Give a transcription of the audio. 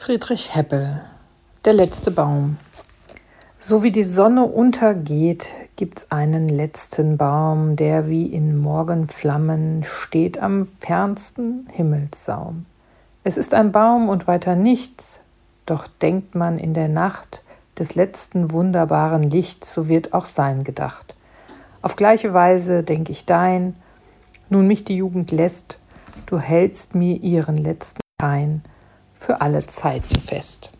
Friedrich Heppel Der letzte Baum So wie die Sonne untergeht, gibt's einen letzten Baum, der wie in Morgenflammen steht am fernsten Himmelssaum. Es ist ein Baum und weiter nichts, doch denkt man in der Nacht des letzten wunderbaren Lichts, so wird auch sein gedacht. Auf gleiche Weise denk ich dein, nun mich die Jugend lässt, du hältst mir ihren letzten Schein für alle Zeiten fest.